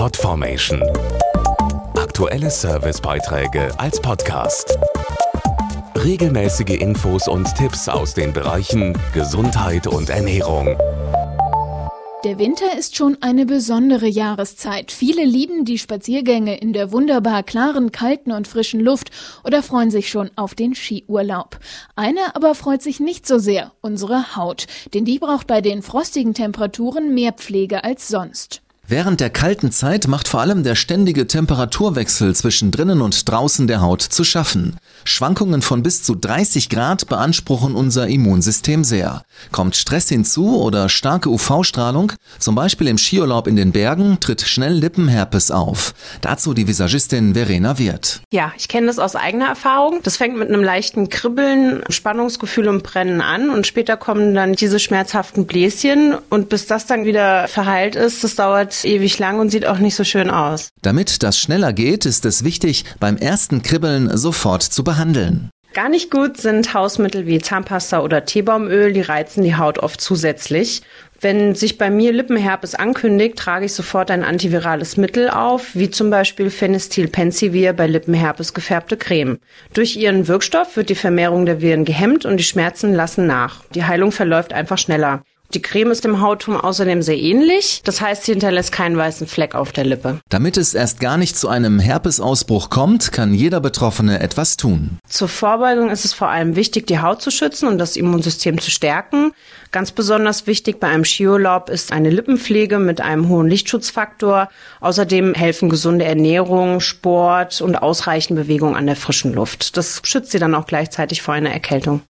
Podformation. Aktuelle Servicebeiträge als Podcast. Regelmäßige Infos und Tipps aus den Bereichen Gesundheit und Ernährung. Der Winter ist schon eine besondere Jahreszeit. Viele lieben die Spaziergänge in der wunderbar klaren, kalten und frischen Luft oder freuen sich schon auf den Skiurlaub. Einer aber freut sich nicht so sehr, unsere Haut, denn die braucht bei den frostigen Temperaturen mehr Pflege als sonst. Während der kalten Zeit macht vor allem der ständige Temperaturwechsel zwischen drinnen und draußen der Haut zu schaffen. Schwankungen von bis zu 30 Grad beanspruchen unser Immunsystem sehr. Kommt Stress hinzu oder starke UV-Strahlung, zum Beispiel im Skiurlaub in den Bergen, tritt schnell Lippenherpes auf. Dazu die Visagistin Verena Wirth. Ja, ich kenne das aus eigener Erfahrung. Das fängt mit einem leichten Kribbeln, Spannungsgefühl und Brennen an und später kommen dann diese schmerzhaften Bläschen und bis das dann wieder verheilt ist, das dauert ewig lang und sieht auch nicht so schön aus. Damit das schneller geht, ist es wichtig, beim ersten Kribbeln sofort zu behandeln. Gar nicht gut sind Hausmittel wie Zahnpasta oder Teebaumöl, die reizen die Haut oft zusätzlich. Wenn sich bei mir Lippenherpes ankündigt, trage ich sofort ein antivirales Mittel auf, wie zum Beispiel Phenestilpensivir bei Lippenherpes gefärbte Creme. Durch ihren Wirkstoff wird die Vermehrung der Viren gehemmt und die Schmerzen lassen nach. Die Heilung verläuft einfach schneller. Die Creme ist dem Hautton außerdem sehr ähnlich. Das heißt, sie hinterlässt keinen weißen Fleck auf der Lippe. Damit es erst gar nicht zu einem Herpesausbruch kommt, kann jeder Betroffene etwas tun. Zur Vorbeugung ist es vor allem wichtig, die Haut zu schützen und das Immunsystem zu stärken. Ganz besonders wichtig bei einem Skiurlaub ist eine Lippenpflege mit einem hohen Lichtschutzfaktor. Außerdem helfen gesunde Ernährung, Sport und ausreichend Bewegung an der frischen Luft. Das schützt sie dann auch gleichzeitig vor einer Erkältung.